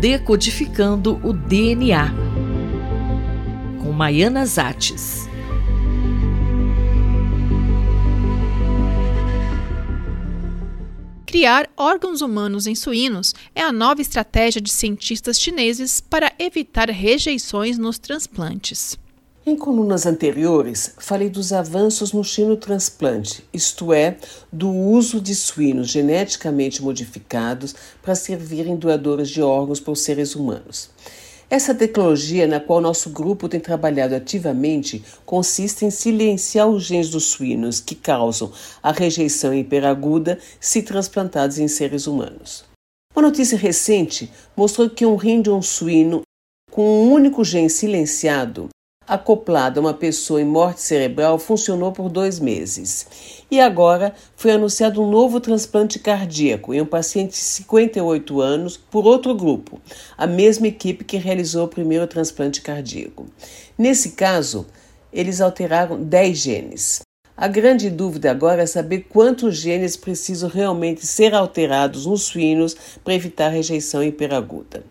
Decodificando o DNA, com Maiana Zates. Criar órgãos humanos em suínos é a nova estratégia de cientistas chineses para evitar rejeições nos transplantes. Em colunas anteriores, falei dos avanços no xenotransplante, isto é, do uso de suínos geneticamente modificados para servirem doadores de órgãos para os seres humanos. Essa tecnologia, na qual nosso grupo tem trabalhado ativamente, consiste em silenciar os genes dos suínos que causam a rejeição hiperaguda se transplantados em seres humanos. Uma notícia recente mostrou que um rim de um suíno com um único gene silenciado acoplado a uma pessoa em morte cerebral funcionou por dois meses. E agora foi anunciado um novo transplante cardíaco em um paciente de 58 anos por outro grupo, a mesma equipe que realizou o primeiro transplante cardíaco. Nesse caso, eles alteraram 10 genes. A grande dúvida agora é saber quantos genes precisam realmente ser alterados nos suínos para evitar rejeição hiperaguda.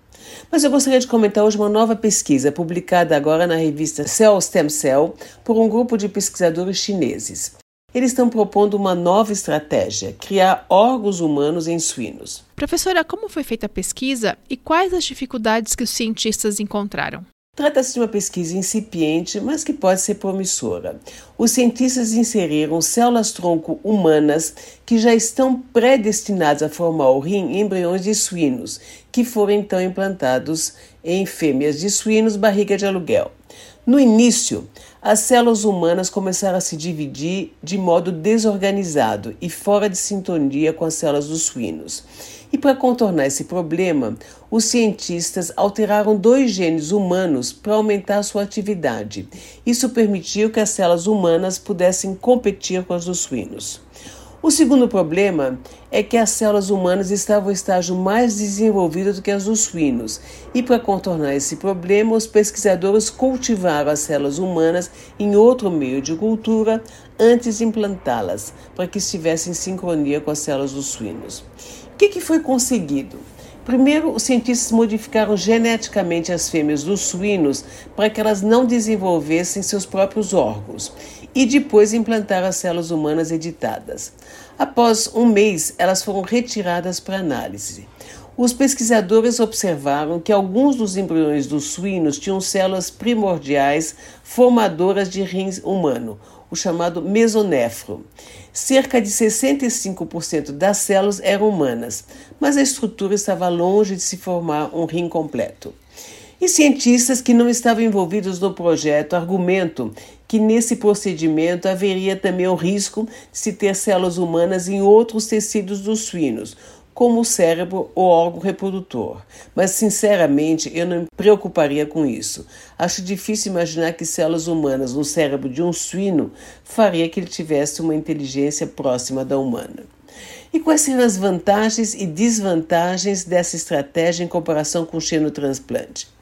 Mas eu gostaria de comentar hoje uma nova pesquisa publicada agora na revista Cell Stem Cell por um grupo de pesquisadores chineses. Eles estão propondo uma nova estratégia: criar órgãos humanos em suínos. Professora, como foi feita a pesquisa e quais as dificuldades que os cientistas encontraram? Trata-se de uma pesquisa incipiente, mas que pode ser promissora. Os cientistas inseriram células-tronco humanas que já estão predestinadas a formar o rim em embriões de suínos, que foram então implantados em fêmeas de suínos barriga de aluguel. No início, as células humanas começaram a se dividir de modo desorganizado e fora de sintonia com as células dos suínos. E para contornar esse problema, os cientistas alteraram dois genes humanos para aumentar sua atividade. Isso permitiu que as células humanas pudessem competir com as dos suínos. O segundo problema é que as células humanas estavam em estágio mais desenvolvido do que as dos suínos, e para contornar esse problema, os pesquisadores cultivaram as células humanas em outro meio de cultura antes de implantá-las, para que estivessem em sincronia com as células dos suínos. O que, que foi conseguido? Primeiro, os cientistas modificaram geneticamente as fêmeas dos suínos para que elas não desenvolvessem seus próprios órgãos e depois implantaram as células humanas editadas. Após um mês, elas foram retiradas para análise. Os pesquisadores observaram que alguns dos embriões dos suínos tinham células primordiais formadoras de rins humano, o chamado mesonefro. Cerca de 65% das células eram humanas, mas a estrutura estava longe de se formar um rim completo. E cientistas que não estavam envolvidos no projeto argumentam que nesse procedimento haveria também o risco de se ter células humanas em outros tecidos dos suínos, como o cérebro ou órgão reprodutor. Mas, sinceramente, eu não me preocuparia com isso. Acho difícil imaginar que células humanas no cérebro de um suíno faria que ele tivesse uma inteligência próxima da humana. E quais seriam as vantagens e desvantagens dessa estratégia em comparação com o xenotransplante?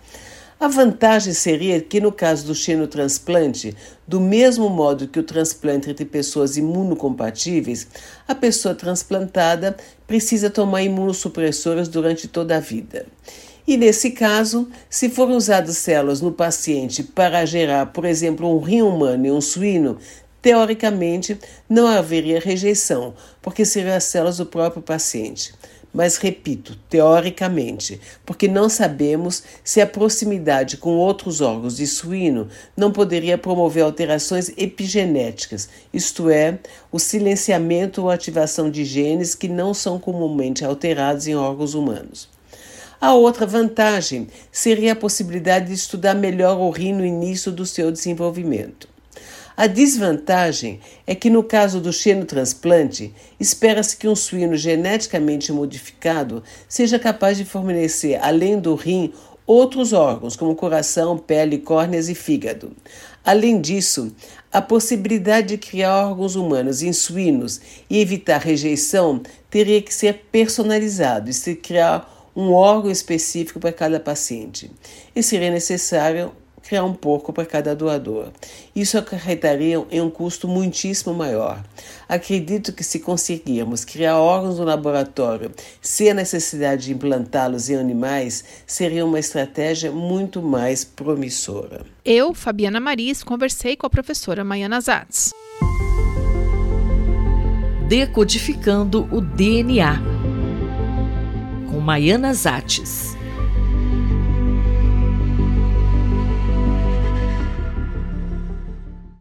A vantagem seria que, no caso do xenotransplante, do mesmo modo que o transplante entre pessoas imunocompatíveis, a pessoa transplantada precisa tomar imunossupressoras durante toda a vida. E nesse caso, se forem usadas células no paciente para gerar, por exemplo, um rim humano e um suíno, teoricamente não haveria rejeição, porque seriam as células do próprio paciente mas repito, teoricamente, porque não sabemos se a proximidade com outros órgãos de suíno não poderia promover alterações epigenéticas, isto é, o silenciamento ou ativação de genes que não são comumente alterados em órgãos humanos. A outra vantagem seria a possibilidade de estudar melhor o rim no início do seu desenvolvimento. A desvantagem é que, no caso do xenotransplante, espera-se que um suíno geneticamente modificado seja capaz de fornecer, além do rim, outros órgãos, como coração, pele, córneas e fígado. Além disso, a possibilidade de criar órgãos humanos em suínos e evitar rejeição teria que ser personalizado e se criar um órgão específico para cada paciente. E seria necessário criar um porco para cada doador. Isso acarretaria em um custo muitíssimo maior. Acredito que se conseguirmos criar órgãos no laboratório sem a necessidade de implantá-los em animais, seria uma estratégia muito mais promissora. Eu, Fabiana Maris, conversei com a professora Maiana Zatz. Decodificando o DNA com Maiana Zates.